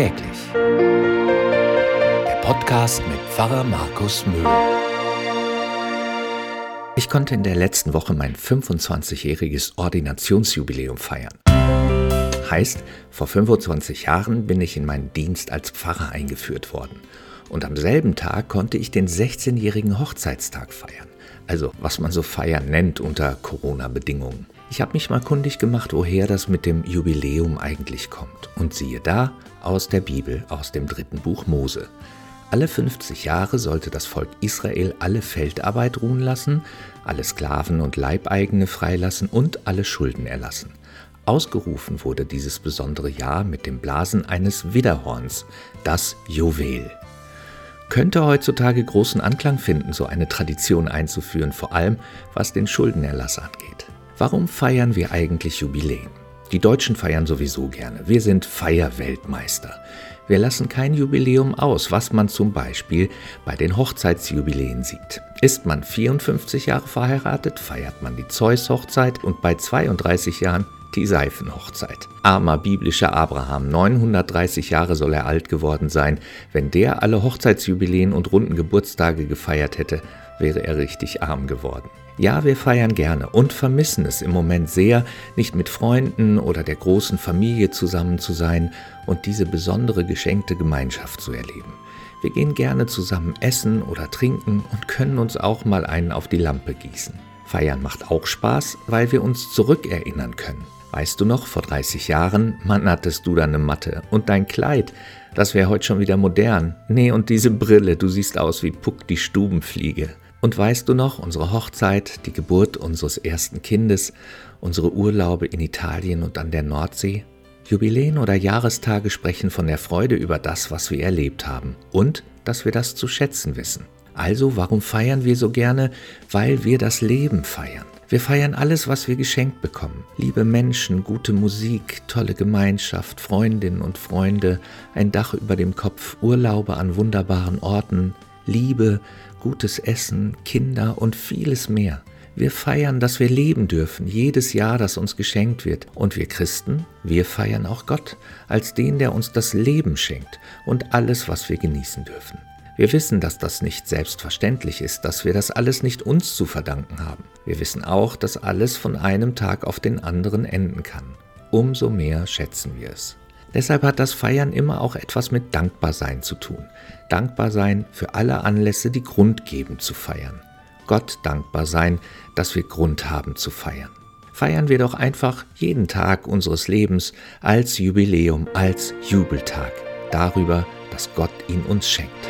Täglich. Der Podcast mit Pfarrer Markus Mühl. Ich konnte in der letzten Woche mein 25-jähriges Ordinationsjubiläum feiern. Heißt, vor 25 Jahren bin ich in meinen Dienst als Pfarrer eingeführt worden. Und am selben Tag konnte ich den 16-jährigen Hochzeitstag feiern. Also was man so feiern nennt unter Corona-Bedingungen. Ich habe mich mal kundig gemacht, woher das mit dem Jubiläum eigentlich kommt. Und siehe da, aus der Bibel, aus dem dritten Buch Mose. Alle 50 Jahre sollte das Volk Israel alle Feldarbeit ruhen lassen, alle Sklaven und Leibeigene freilassen und alle Schulden erlassen. Ausgerufen wurde dieses besondere Jahr mit dem Blasen eines Widderhorns, das Juwel. Könnte heutzutage großen Anklang finden, so eine Tradition einzuführen, vor allem was den Schuldenerlass angeht. Warum feiern wir eigentlich Jubiläen? Die Deutschen feiern sowieso gerne. Wir sind Feierweltmeister. Wir lassen kein Jubiläum aus, was man zum Beispiel bei den Hochzeitsjubiläen sieht. Ist man 54 Jahre verheiratet, feiert man die Zeus-Hochzeit und bei 32 Jahren die Seifenhochzeit. Armer biblischer Abraham, 930 Jahre soll er alt geworden sein. Wenn der alle Hochzeitsjubiläen und runden Geburtstage gefeiert hätte, wäre er richtig arm geworden. Ja, wir feiern gerne und vermissen es im Moment sehr, nicht mit Freunden oder der großen Familie zusammen zu sein und diese besondere geschenkte Gemeinschaft zu erleben. Wir gehen gerne zusammen essen oder trinken und können uns auch mal einen auf die Lampe gießen. Feiern macht auch Spaß, weil wir uns zurückerinnern können. Weißt du noch, vor 30 Jahren, Mann, hattest du deine Matte und dein Kleid. Das wäre heute schon wieder modern. Nee, und diese Brille, du siehst aus wie Puck die Stubenfliege. Und weißt du noch, unsere Hochzeit, die Geburt unseres ersten Kindes, unsere Urlaube in Italien und an der Nordsee? Jubiläen oder Jahrestage sprechen von der Freude über das, was wir erlebt haben und dass wir das zu schätzen wissen. Also warum feiern wir so gerne? Weil wir das Leben feiern. Wir feiern alles, was wir geschenkt bekommen. Liebe Menschen, gute Musik, tolle Gemeinschaft, Freundinnen und Freunde, ein Dach über dem Kopf, Urlaube an wunderbaren Orten, Liebe, gutes Essen, Kinder und vieles mehr. Wir feiern, dass wir leben dürfen, jedes Jahr, das uns geschenkt wird. Und wir Christen, wir feiern auch Gott als den, der uns das Leben schenkt und alles, was wir genießen dürfen. Wir wissen, dass das nicht selbstverständlich ist, dass wir das alles nicht uns zu verdanken haben. Wir wissen auch, dass alles von einem Tag auf den anderen enden kann. Umso mehr schätzen wir es. Deshalb hat das Feiern immer auch etwas mit Dankbarsein zu tun. Dankbar sein für alle Anlässe, die Grund geben zu feiern. Gott dankbar sein, dass wir Grund haben zu feiern. Feiern wir doch einfach jeden Tag unseres Lebens als Jubiläum, als Jubeltag darüber, dass Gott ihn uns schenkt.